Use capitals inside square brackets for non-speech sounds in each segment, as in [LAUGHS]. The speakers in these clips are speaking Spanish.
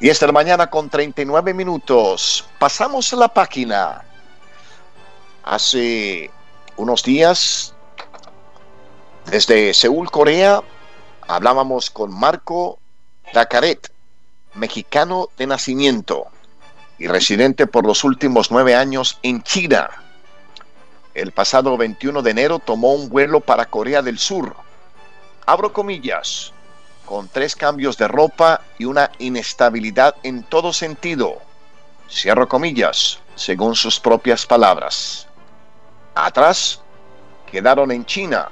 Y esta mañana con 39 minutos. Pasamos la página. Hace unos días, desde Seúl, Corea, hablábamos con Marco Dacaret, mexicano de nacimiento y residente por los últimos nueve años en China. El pasado 21 de enero tomó un vuelo para Corea del Sur. Abro comillas con tres cambios de ropa y una inestabilidad en todo sentido. Cierro comillas, según sus propias palabras. Atrás quedaron en China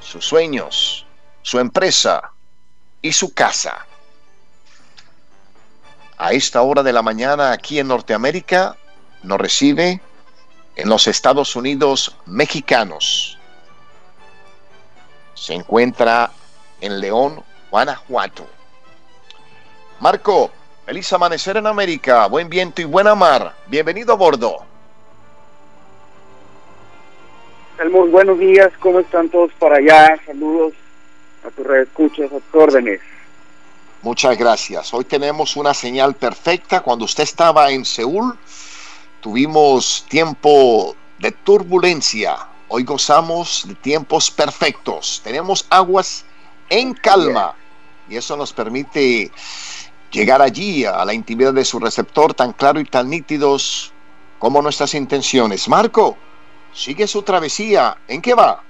sus sueños, su empresa y su casa. A esta hora de la mañana aquí en Norteamérica nos recibe en los Estados Unidos mexicanos. Se encuentra en León, Guanajuato. Marco, feliz amanecer en América, buen viento y buena mar. Bienvenido a bordo. Buenos días, ¿cómo están todos para allá? Saludos a tus escuchas, a tus órdenes. Muchas gracias. Hoy tenemos una señal perfecta. Cuando usted estaba en Seúl, tuvimos tiempo de turbulencia. Hoy gozamos de tiempos perfectos. Tenemos aguas en calma y eso nos permite llegar allí a la intimidad de su receptor tan claro y tan nítidos como nuestras intenciones. Marco, sigue su travesía. ¿En qué va?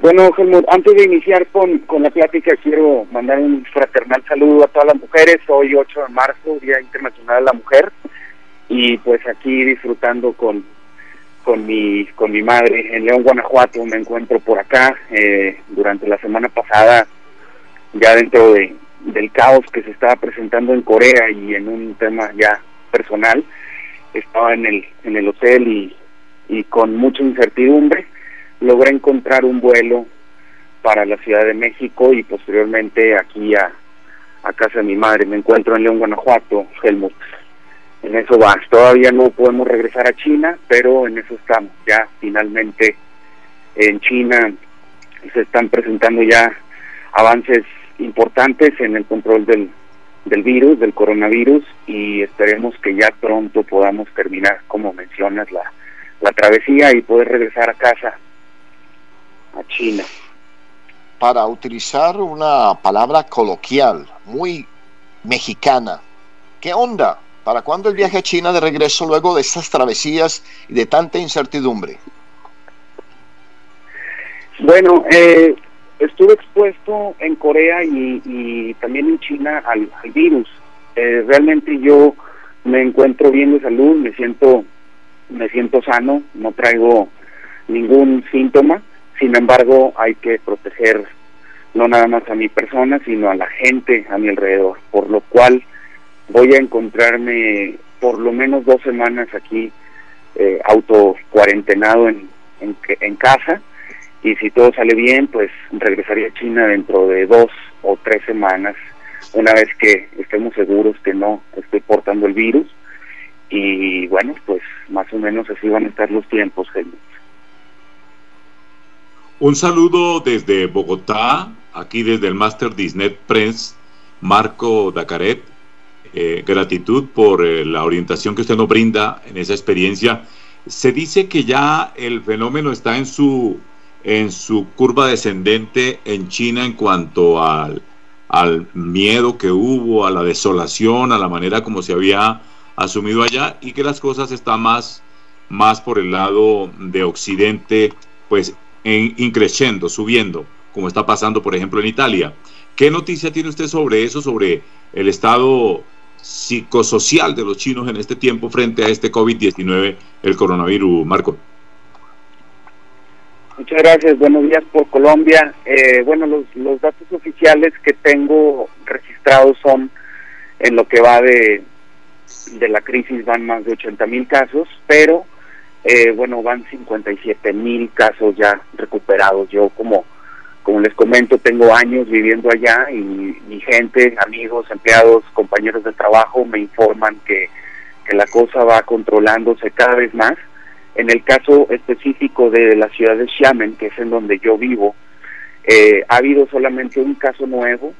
Bueno, Helmut, antes de iniciar con, con la plática, quiero mandar un fraternal saludo a todas las mujeres. Hoy, 8 de marzo, Día Internacional de la Mujer. Y pues aquí disfrutando con, con mi con mi madre en León, Guanajuato. Me encuentro por acá eh, durante la semana pasada, ya dentro de, del caos que se estaba presentando en Corea y en un tema ya personal. Estaba en el en el hotel y, y con mucha incertidumbre logré encontrar un vuelo para la Ciudad de México y posteriormente aquí a, a casa de mi madre. Me encuentro en León, Guanajuato, Helmut en eso va. Todavía no podemos regresar a China, pero en eso estamos. Ya finalmente en China se están presentando ya avances importantes en el control del, del virus, del coronavirus, y esperemos que ya pronto podamos terminar, como mencionas, la, la travesía y poder regresar a casa, a China. Para utilizar una palabra coloquial, muy mexicana, ¿qué onda? ¿Para cuándo el viaje a China de regreso luego de estas travesías y de tanta incertidumbre? Bueno, eh, estuve expuesto en Corea y, también en China al, virus. Eh, realmente yo me encuentro bien de salud, me siento, me siento sano, no traigo ningún síntoma. Sin embargo, hay que proteger no nada más a mi persona, sino a la gente a mi alrededor, por lo cual voy a encontrarme por lo menos dos semanas aquí eh, auto cuarentenado en, en, casa. Y si todo sale bien pues regresaría a China dentro de dos o tres semanas una vez que estemos seguros que no estoy portando el virus. Y bueno pues más o menos así van a estar los tiempos un saludo desde Bogotá aquí desde el Master Disney Prince Marco Dacaret eh, gratitud por eh, la orientación que usted nos brinda en esa experiencia. Se dice que ya el fenómeno está en su, en su curva descendente en China en cuanto al, al miedo que hubo, a la desolación, a la manera como se había asumido allá y que las cosas están más, más por el lado de Occidente, pues en, increciendo, subiendo, como está pasando por ejemplo en Italia. ¿Qué noticia tiene usted sobre eso, sobre el estado psicosocial de los chinos en este tiempo frente a este COVID-19, el coronavirus, Marco. Muchas gracias, buenos días por Colombia. Eh, bueno, los, los datos oficiales que tengo registrados son, en lo que va de, de la crisis, van más de 80 mil casos, pero eh, bueno, van 57 mil casos ya recuperados. Yo como como les comento, tengo años viviendo allá y mi gente, amigos, empleados, compañeros de trabajo me informan que, la cosa va controlándose cada vez más. En el caso específico de la ciudad de Xiamen, que es en donde yo vivo, eh, ha habido solamente un caso nuevo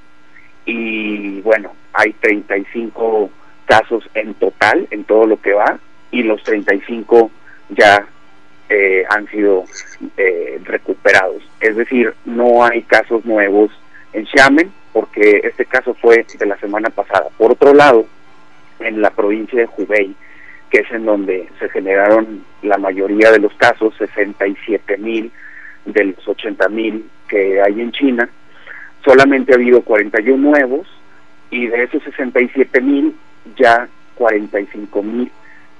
y, y bueno, hay 35 casos en total, en todo lo que va, y los 35 ya eh, han sido eh, recuperados. Es decir, no hay casos nuevos en Xiamen, porque este caso fue de la semana pasada. Por otro lado, en la provincia de Hubei, que es en donde se generaron la mayoría de los casos, 67 mil de los 80 mil que hay en China, solamente ha habido 41 nuevos y de esos 67 mil ya 45 mil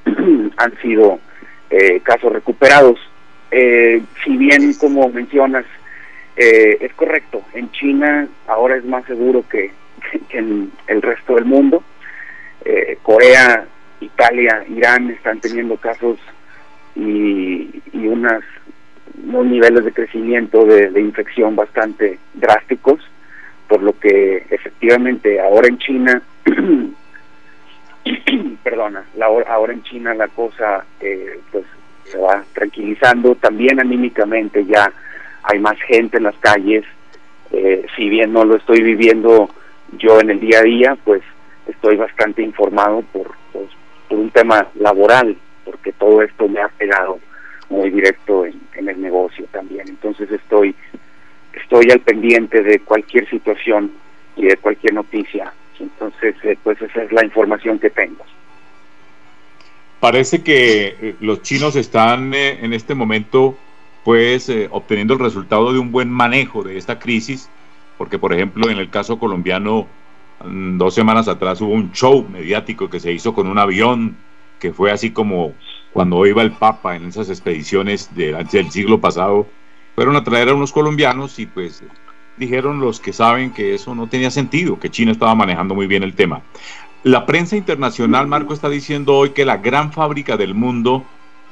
[CLEARS THROAT] han sido eh, casos recuperados. Eh, si bien, como mencionas, eh, es correcto, en China ahora es más seguro que, [LAUGHS] en el resto del mundo. Corea, Italia, Irán están teniendo casos y, y unas, unos niveles de crecimiento de infección bastante drásticos, por lo que efectivamente ahora en China [CLEARS THROAT] [CLEARS THROAT] perdona, la, ahora en China la cosa eh, pues se va tranquilizando, también anímicamente ya hay más gente en las calles, eh, si bien no lo estoy viviendo yo en el día a día, pues estoy bastante informado por, pues, por un tema laboral, porque todo esto me ha pegado muy directo en, en el negocio también, entonces estoy estoy al pendiente de cualquier situación y de cualquier noticia entonces, eh, pues esa es la información que tengo. Parece que eh, los chinos están eh, en este momento pues obteniendo el resultado de un buen manejo de esta crisis, porque por ejemplo en el caso colombiano mm, dos semanas atrás hubo un show mediático que se hizo con un avión que fue así como cuando iba el Papa en esas expediciones del siglo pasado, fueron a traer a unos colombianos y pues dijeron los que saben que eso no tenía sentido, que China estaba manejando muy bien el tema. La prensa internacional, Marco, está diciendo hoy que la gran fábrica del mundo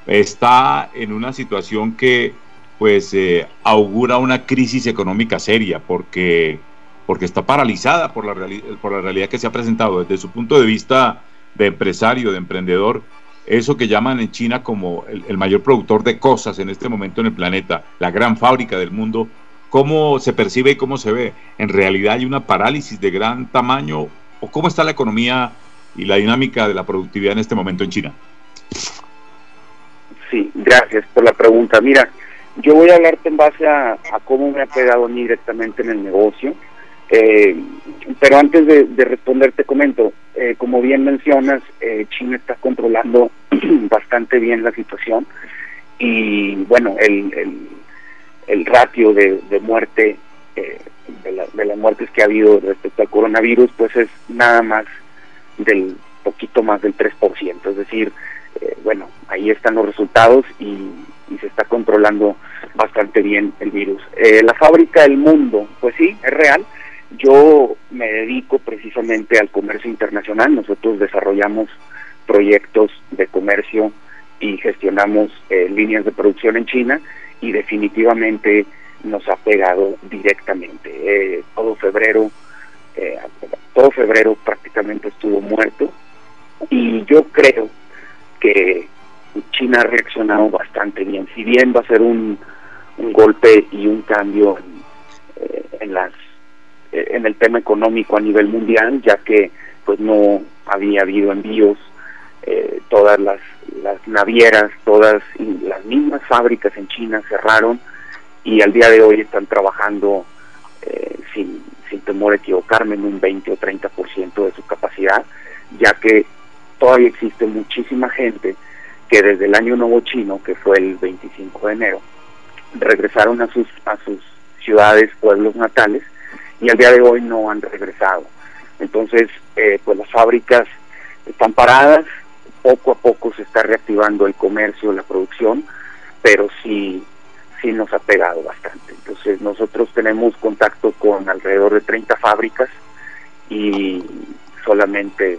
está en una situación que pues eh, augura una crisis económica seria porque, porque está paralizada por la, por la realidad que se ha presentado desde su punto de vista de empresario, de emprendedor, eso que llaman en China como el mayor productor de cosas en este momento en el planeta, la gran fábrica del mundo, cómo se percibe y cómo se ve. ¿En realidad hay una parálisis de gran tamaño? ¿O cómo está la economía y la dinámica de la productividad en este momento en China? Sí, gracias por la pregunta. Mira, yo voy a hablarte en base a, cómo me ha pegado a mí directamente en el negocio. Eh, pero antes de, responder te comento, eh, como bien mencionas, eh, China está controlando [CLEARS THROAT] bastante bien la situación y bueno, el, el el ratio de, muerte, eh, de, las muertes que ha habido respecto al coronavirus, pues es nada más del poquito más del 3%. Es decir, eh, bueno, ahí están los resultados y, se está controlando bastante bien el virus. Eh, la fábrica del mundo, pues sí, es real. Yo me dedico precisamente al comercio internacional. Nosotros desarrollamos proyectos de comercio y gestionamos líneas de producción en China y definitivamente nos ha pegado directamente. Eh, todo febrero, eh, todo febrero prácticamente estuvo muerto y yo creo que China ha reaccionado bastante bien. Si bien va a ser un, un golpe y un cambio en, eh, en las en el tema económico a nivel mundial, ya que pues no había habido envíos eh, todas las, las navieras, todas fábricas en China cerraron y al día de hoy están trabajando eh, sin, sin temor a equivocarme en un 20 o 30% de su capacidad, ya que todavía existe muchísima gente que desde el año nuevo chino, que fue el 25 de enero, regresaron a sus, a sus ciudades, pueblos natales, y al día de hoy no han regresado. Entonces, eh, pues las fábricas están paradas, poco a poco se está reactivando el comercio, la producción, pero sí, sí nos ha pegado bastante. Entonces nosotros tenemos contacto con alrededor de 30 fábricas y solamente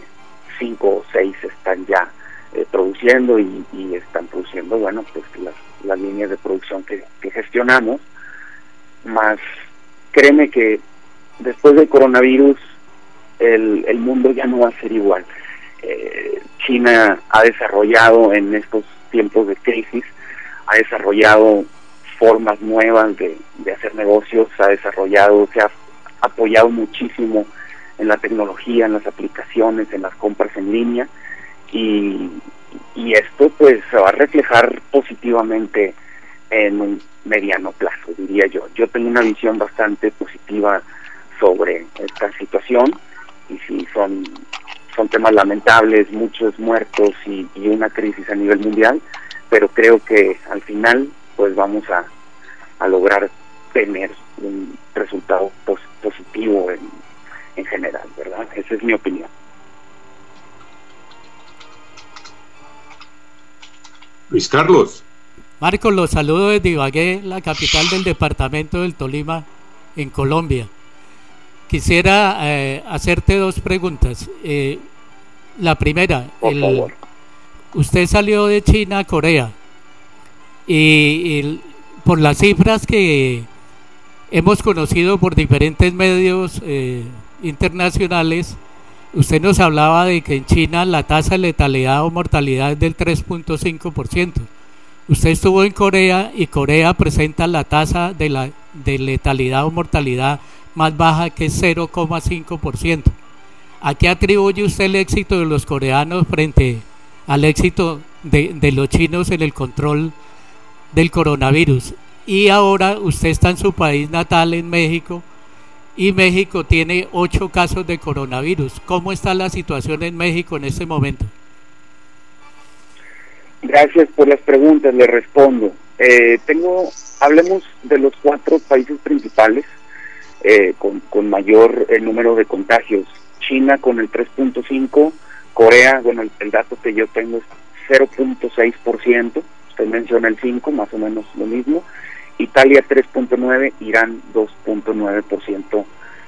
5 o 6 están ya eh, produciendo y, están produciendo, bueno, pues las, las líneas de producción que, gestionamos, más créeme que después del coronavirus el, el mundo ya no va a ser igual. Eh, China ha desarrollado en estos tiempos de crisis, ha desarrollado formas nuevas de, hacer negocios, ha desarrollado, se ha apoyado muchísimo en la tecnología, en las aplicaciones, en las compras en línea y, y esto pues se va a reflejar positivamente en un mediano plazo, diría yo. Yo tengo una visión bastante positiva sobre esta situación y si son son temas lamentables, muchos muertos y, una crisis a nivel mundial, pero creo que al final pues vamos a, a lograr tener un resultado positivo en, en general, ¿verdad? Esa es mi opinión. Luis Carlos. Marcos, los saludo desde Ibagué, la capital del departamento del Tolima, en Colombia. Quisiera eh, hacerte dos preguntas. Eh, la primera, usted salió de China a Corea y, por las cifras que hemos conocido por diferentes medios eh, internacionales, usted nos hablaba de que en China la tasa de letalidad o mortalidad es del 3.5%. Usted estuvo en Corea y Corea presenta la tasa de, la, de letalidad o mortalidad más baja que es 0,5%. ¿A qué atribuye usted el éxito de los coreanos frente al éxito de, los chinos en el control del coronavirus? Y ahora usted está en su país natal, en México, y México tiene ocho casos de coronavirus. ¿Cómo está la situación en México en este momento? Gracias por las preguntas, le respondo. Eh, tengo, hablemos de los cuatro países principales eh, con, mayor el número de contagios. China con el 3.5, Corea, bueno, el, dato que yo tengo es 0.6%, usted menciona el 5, más o menos lo mismo, Italia 3.9, Irán 2.9%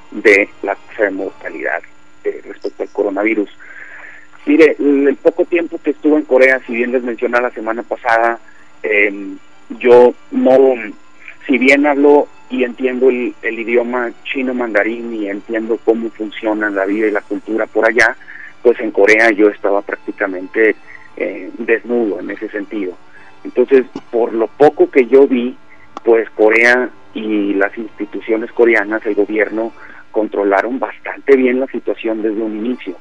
de la tasa de mortalidad eh, respecto al coronavirus. Mire, el, poco tiempo que estuve en Corea, si bien les mencioné la semana pasada, em, yo no, si bien hablo y entiendo el, idioma chino mandarín y entiendo cómo funciona la vida y la cultura por allá, pues en Corea yo estaba prácticamente eh, desnudo en ese sentido. Entonces, por lo poco que yo vi, pues Corea y las instituciones coreanas, el gobierno, controlaron bastante bien la situación desde un inicio.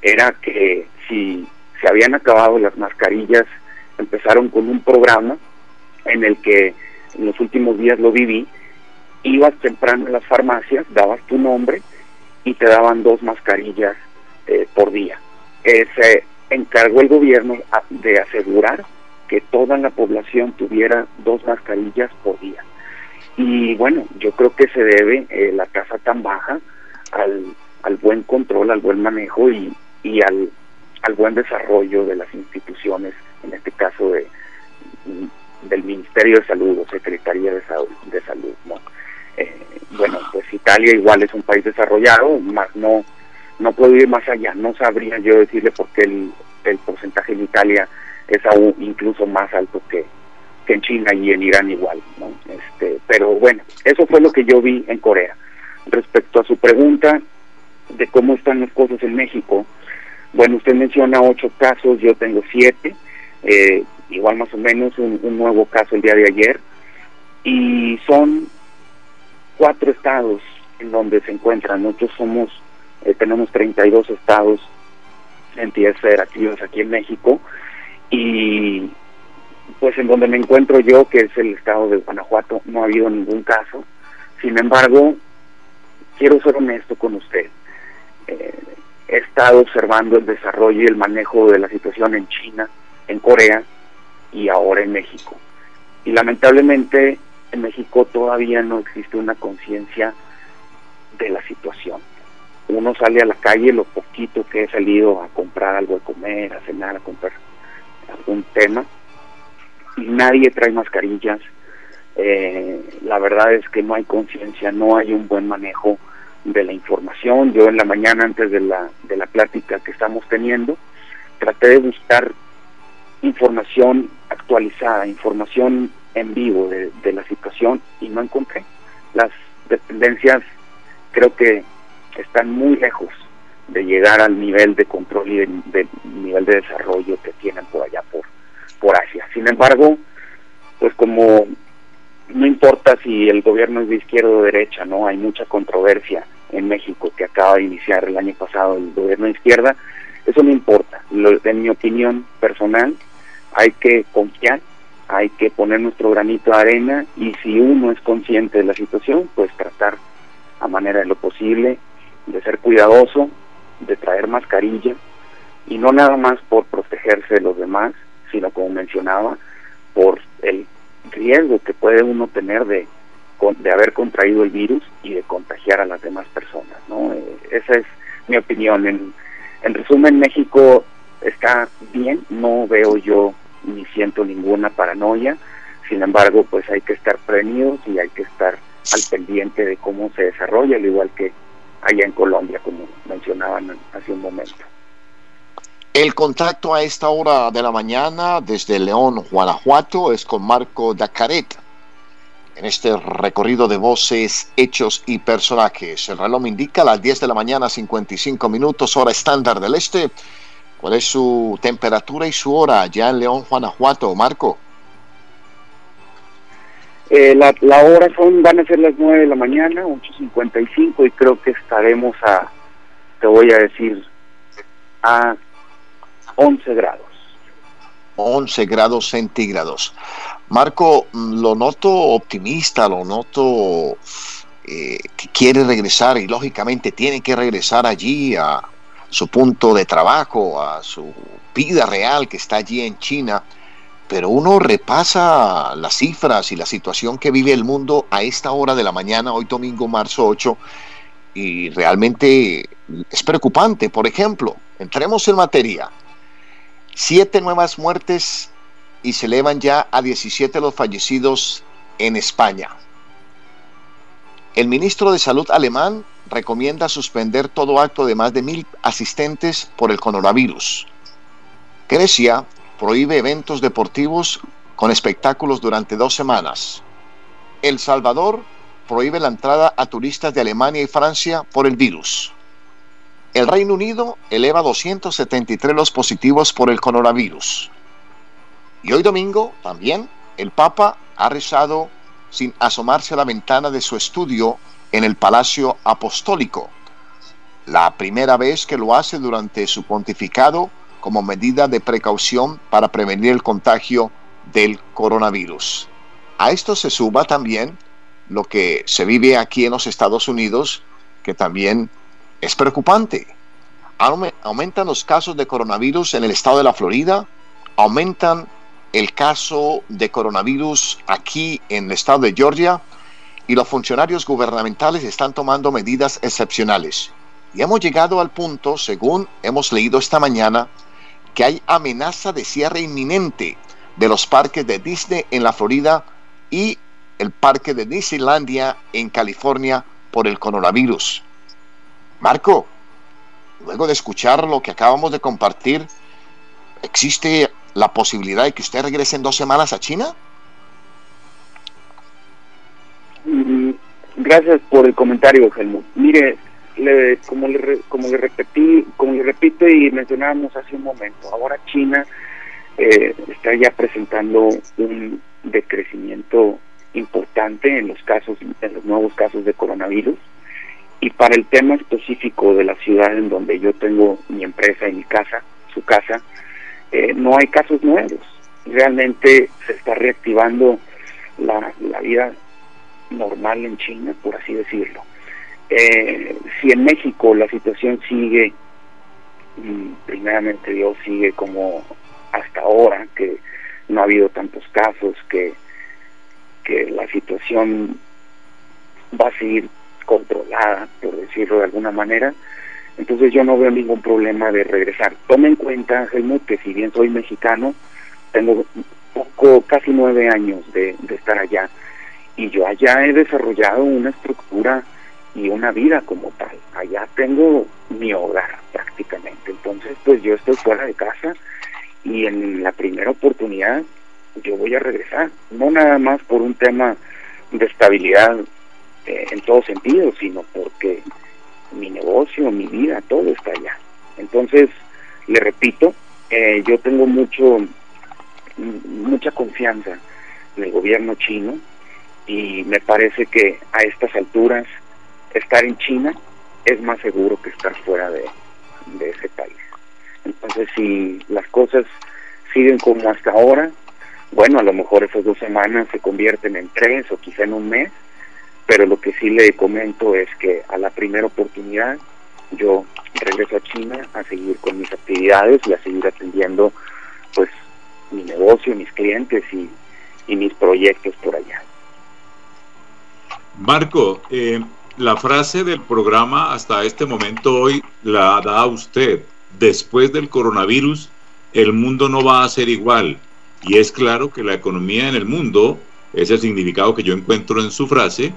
Era que si se habían acabado las mascarillas, empezaron con un programa en el que en los últimos días lo viví, ibas temprano a las farmacias, dabas tu nombre y te daban dos mascarillas eh, por día. Se encargó el gobierno de asegurar que toda la población tuviera dos mascarillas por día. Y bueno, yo creo que se debe eh, la tasa tan baja al, al buen control, al buen manejo y, y al, al buen desarrollo de las instituciones, en este caso de del Ministerio de Salud o Secretaría de Salud. Eh, bueno, pues Italia igual es un país desarrollado, más no no puedo ir más allá, no sabría yo decirle por qué el, el porcentaje en Italia es aún incluso más alto que, que en China y en Irán igual, ¿no? Este, pero bueno, eso fue lo que yo vi en Corea. Respecto a su pregunta de cómo están las cosas en México, bueno, usted menciona ocho casos, yo tengo siete, eh, igual más o menos un, nuevo caso el día de ayer, y son cuatro estados en donde se encuentran. Nosotros somos, eh, tenemos 32 estados, entidades federativas aquí en México, y pues en donde me encuentro yo, que es el estado de Guanajuato, no ha habido ningún caso. Sin embargo, quiero ser honesto con usted. Eh, he estado observando el desarrollo y el manejo de la situación en China, en Corea y ahora en México. Y lamentablemente en México todavía no existe una conciencia de la situación. Uno sale a la calle, lo poquito que he salido a comprar algo de comer, a cenar, a comprar algún tema, y nadie trae mascarillas. Eh, la verdad es que no hay conciencia, no hay un buen manejo de la información. Yo en la mañana antes de la, de la plática que estamos teniendo, traté de buscar información actualizada, información en vivo de, de la situación y no encontré. Las dependencias creo que están muy lejos de llegar al nivel de control y de, nivel de desarrollo que tienen por allá por por Asia. Sin embargo, pues como no importa si el gobierno es de izquierda o derecha, no hay mucha controversia en México que acaba de iniciar el año pasado el gobierno de izquierda, eso no importa. en mi opinión personal, hay que confiar, hay que poner nuestro granito de arena y si uno es consciente de la situación, pues tratar a manera de lo posible de ser cuidadoso, de traer mascarilla y no nada más por protegerse de los demás, sino como mencionaba, por el riesgo que puede uno tener de, de haber contraído el virus y de contagiar a las demás personas. ¿no? Eh, esa es mi opinión. En, en resumen, México está bien, no veo yo ni siento ninguna paranoia, sin embargo, pues hay que estar prevenidos y hay que estar al pendiente de cómo se desarrolla, al igual que allá en Colombia, como mencionaban hace un momento. El contacto a esta hora de la mañana desde León, Guanajuato, es con Marco Dacaret. En este recorrido de voces, hechos y personajes. El reloj me indica las 10 de la mañana, 55 minutos, hora estándar del este. ¿Cuál es su temperatura y su hora ya en León, Guanajuato, Marco? Eh, la, la, hora son, van a ser las 9 de la mañana, 8.55 y creo que estaremos a, te voy a decir, a 11 grados. 11 grados centígrados. Marco, mm, lo noto optimista, lo noto eh, que quiere regresar y lógicamente tiene que regresar allí a su punto de trabajo, a su vida real que está allí en China pero uno repasa las cifras y la situación que vive el mundo a esta hora de la mañana, hoy domingo, marzo 8, y realmente es preocupante. Por ejemplo, entremos en materia. Siete nuevas muertes y se elevan ya a 17 los fallecidos en España. El ministro de Salud alemán recomienda suspender todo acto de más de mil asistentes por el coronavirus. Grecia prohíbe eventos deportivos con espectáculos durante dos semanas. El Salvador prohíbe la entrada a turistas de Alemania y Francia por el virus. El Reino Unido eleva 273 los positivos por el coronavirus. Y hoy domingo también el Papa ha rezado sin asomarse a la ventana de su estudio en el Palacio Apostólico. La primera vez que lo hace durante su pontificado como medida de precaución para prevenir el contagio del coronavirus. A esto se suma también lo que se vive aquí en los Estados Unidos, que también es preocupante. Aumentan los casos de coronavirus en el estado de la Florida, aumentan el caso de coronavirus aquí en el estado de Georgia y los funcionarios gubernamentales están tomando medidas excepcionales. Y hemos llegado al punto, según hemos leído esta mañana, que hay amenaza de cierre inminente de los parques de Disney en la Florida y el parque de Disneylandia en California por el coronavirus. Marco, luego de escuchar lo que acabamos de compartir, ¿existe la posibilidad de que usted regrese en dos semanas a China? Mm, gracias por el comentario, Helmut. Mire, le, como le como le repetí como le repito y mencionábamos hace un momento ahora China eh, está ya presentando un decrecimiento importante en los casos en los nuevos casos de coronavirus. Y para el tema específico de la ciudad en donde yo tengo mi empresa y mi casa su casa eh, no hay casos nuevos. Realmente se está reactivando la, la vida normal en China por así decirlo eh, si en México la situación sigue, primeramente Dios sigue como hasta ahora, que no ha habido tantos casos, que, que la situación va a seguir controlada, por decirlo de alguna manera, entonces yo no veo ningún problema de regresar. Tome en cuenta, Helmut, que si bien soy mexicano, tengo poco, casi nueve años de, de estar allá, y yo allá he desarrollado una estructura y una vida como tal. Allá tengo mi hogar prácticamente. Entonces, pues yo estoy fuera de casa y en la primera oportunidad yo voy a regresar. No nada más por un tema de estabilidad eh, en todo sentido, sino porque mi negocio, mi vida, todo está allá. Entonces, le repito, eh, yo tengo mucho mucha confianza en el gobierno chino y me parece que a estas alturas estar en China es más seguro que estar fuera de, ese país. Entonces, si las cosas siguen como hasta ahora, bueno, a lo mejor esas dos semanas se convierten en tres o quizá en un mes, pero lo que sí le comento es que a la primera oportunidad yo regreso a China a seguir con mis actividades y a seguir atendiendo pues mi negocio, mis clientes y, y mis proyectos por allá. Marco, eh, la frase del programa hasta este momento hoy la da usted. Después del coronavirus, el mundo no va a ser igual. Y es claro que la economía en el mundo, ese es el significado que yo encuentro en su frase,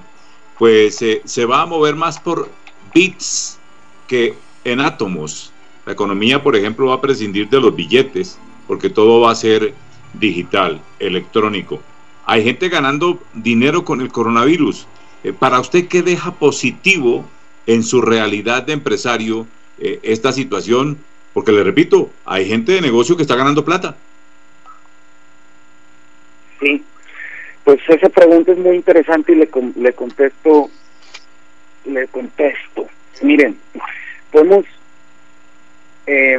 pues eh, se va a mover más por bits que en átomos. La economía, por ejemplo, va a prescindir de los billetes, porque todo va a ser digital, electrónico. Hay gente ganando dinero con el coronavirus. Eh, para usted, ¿qué deja positivo en su realidad de empresario eh, esta situación? Porque le repito, hay gente de negocio que está ganando plata. Sí, pues esa pregunta es muy interesante y le, le contesto, le contesto. Miren, podemos eh,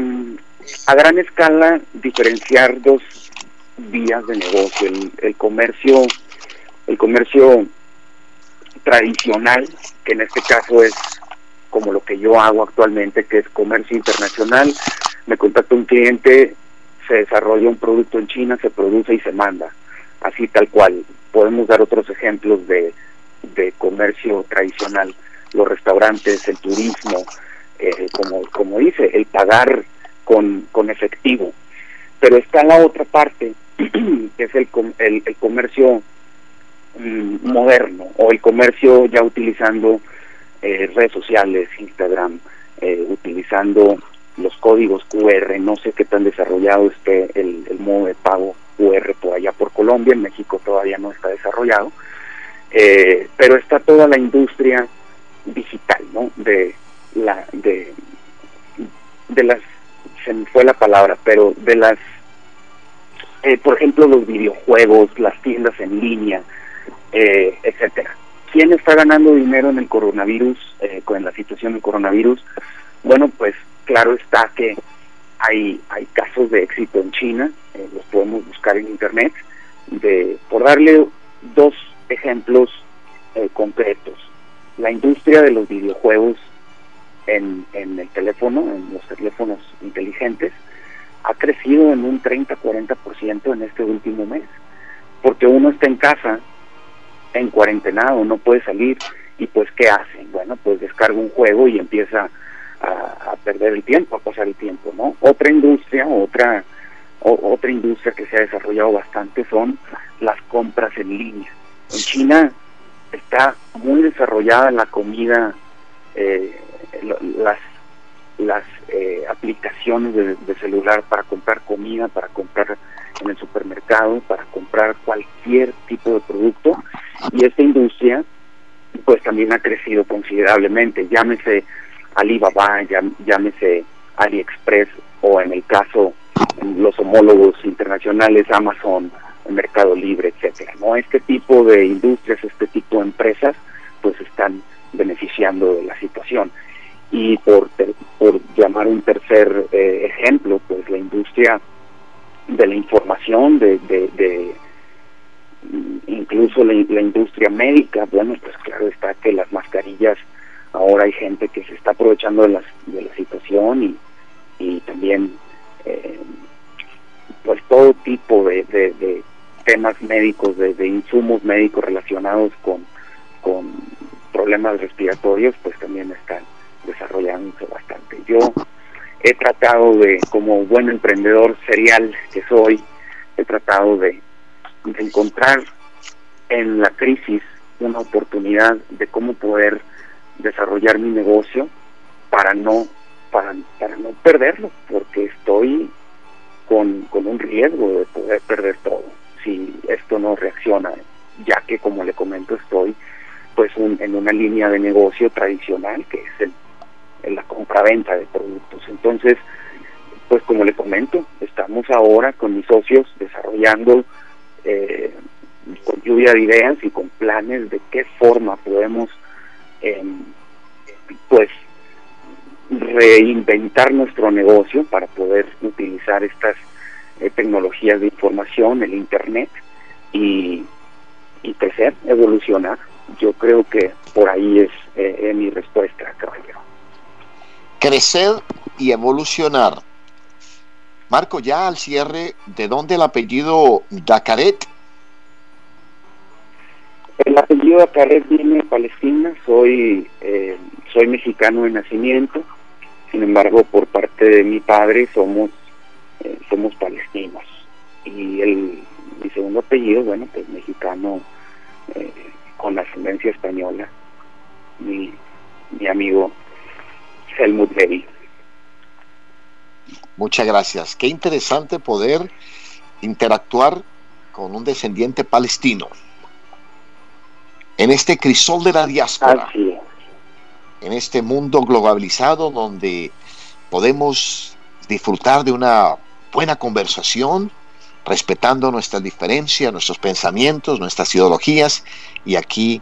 a gran escala diferenciar dos vías de negocio, el, el comercio, el comercio tradicional, que en este caso es como lo que yo hago actualmente, que es comercio internacional. Me contacta un cliente, se desarrolla un producto en China, se produce y se manda, así tal cual. Podemos dar otros ejemplos de, de comercio tradicional, los restaurantes, el turismo, eh, como, como dice, el pagar con, con efectivo. Pero está la otra parte, [CLEARS THROAT] que es el, el, el comercio moderno o el comercio ya utilizando eh, redes sociales, Instagram, eh, utilizando los códigos QR, no sé qué tan desarrollado esté el, modo de pago QR por allá por Colombia, en México todavía no está desarrollado, eh, pero está toda la industria digital, ¿no? De la, de, de las, se me fue la palabra, pero de las, por ejemplo, los videojuegos, las tiendas en línea, eh, etcétera. ¿Quién está ganando dinero en el coronavirus, eh, con la situación del coronavirus? Bueno, pues claro está que hay, hay casos de éxito en China, eh, los podemos buscar en internet, de, por darle dos ejemplos eh, concretos. La industria de los videojuegos en, en el teléfono, en los teléfonos inteligentes, ha crecido en un 30-40% en este último mes, porque uno está en casa en cuarentenado, no puede salir y pues ¿qué hacen? Bueno, pues descarga un juego y empieza a, perder el tiempo, a pasar el tiempo, ¿no? Otra industria, otra otra industria que se ha desarrollado bastante son las compras en línea. En China está muy desarrollada la comida, eh, las las eh, aplicaciones de, de celular para comprar comida, para comprar en el supermercado, para comprar cualquier tipo de producto. Y esta industria pues también ha crecido considerablemente, llámese Alibaba, llámese AliExpress o en el caso los homólogos internacionales Amazon, Mercado Libre, etcétera. No este tipo de industrias, este tipo de empresas pues están beneficiando de la situación y por por llamar un tercer eh, ejemplo pues la industria de la información de, de, de incluso la, la, industria médica, bueno, pues claro está que las mascarillas, ahora hay gente que se está aprovechando de, las, de la situación y, y también eh, pues todo tipo de, de, de temas médicos, de, de, insumos médicos relacionados con, con problemas respiratorios, pues también están desarrollándose bastante. Yo he tratado de, como buen emprendedor serial que soy, he tratado de, encontrar en la crisis una oportunidad de cómo poder desarrollar mi negocio para no para, para no perderlo porque estoy con, con un riesgo de poder perder todo si esto no reacciona ya que como le comento estoy pues un, en una línea de negocio tradicional que es el, compra-venta de productos entonces pues como le comento estamos ahora con mis socios desarrollando eh, con lluvia de ideas y con planes de qué forma podemos eh, pues reinventar nuestro negocio para poder utilizar estas eh, tecnologías de información, el Internet y, y crecer, evolucionar. Yo creo que por ahí es eh, mi respuesta, caballero. Crecer y evolucionar. Marco, ya al cierre, ¿de dónde el apellido Dacaret? El apellido Dacaret viene de Palestina, soy, eh, soy mexicano de nacimiento, sin embargo, por parte de mi padre somos, eh, somos palestinos. Y el, mi segundo apellido, bueno, pues mexicano eh, con ascendencia española, mi, mi amigo Helmut Levy. Muchas gracias. Qué interesante poder interactuar con un descendiente palestino en este crisol de la diáspora, en este mundo globalizado donde podemos disfrutar de una buena conversación, respetando nuestras diferencias, nuestros pensamientos, nuestras ideologías, y aquí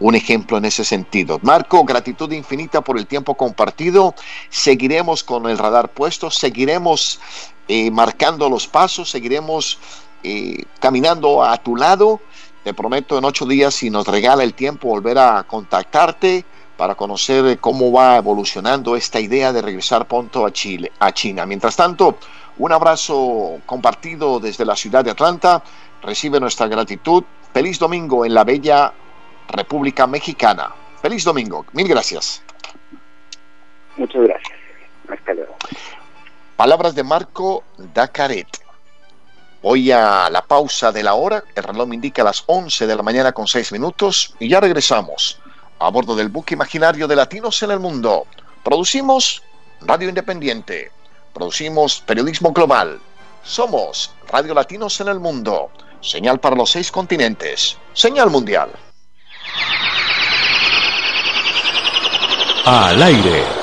un ejemplo en ese sentido. Marco, gratitud infinita por el tiempo compartido. Seguiremos con el radar puesto, seguiremos eh, marcando los pasos, seguiremos eh, caminando a tu lado. Te prometo en ocho días, si nos regala el tiempo, volver a contactarte para conocer cómo va evolucionando esta idea de regresar pronto a Chile, a China. Mientras tanto, un abrazo compartido desde la ciudad de Atlanta. Recibe nuestra gratitud. Feliz domingo en la bella República Mexicana. Feliz domingo. Mil gracias. Muchas gracias. Hasta luego. Palabras de Marco Dacaret. Voy a la pausa de la hora. El reloj me indica las 11 de la mañana con 6 minutos y ya regresamos a bordo del buque imaginario de Latinos en el Mundo. Producimos Radio Independiente. Producimos periodismo global. Somos Radio Latinos en el Mundo. Señal para los seis continentes. Señal mundial. Al aire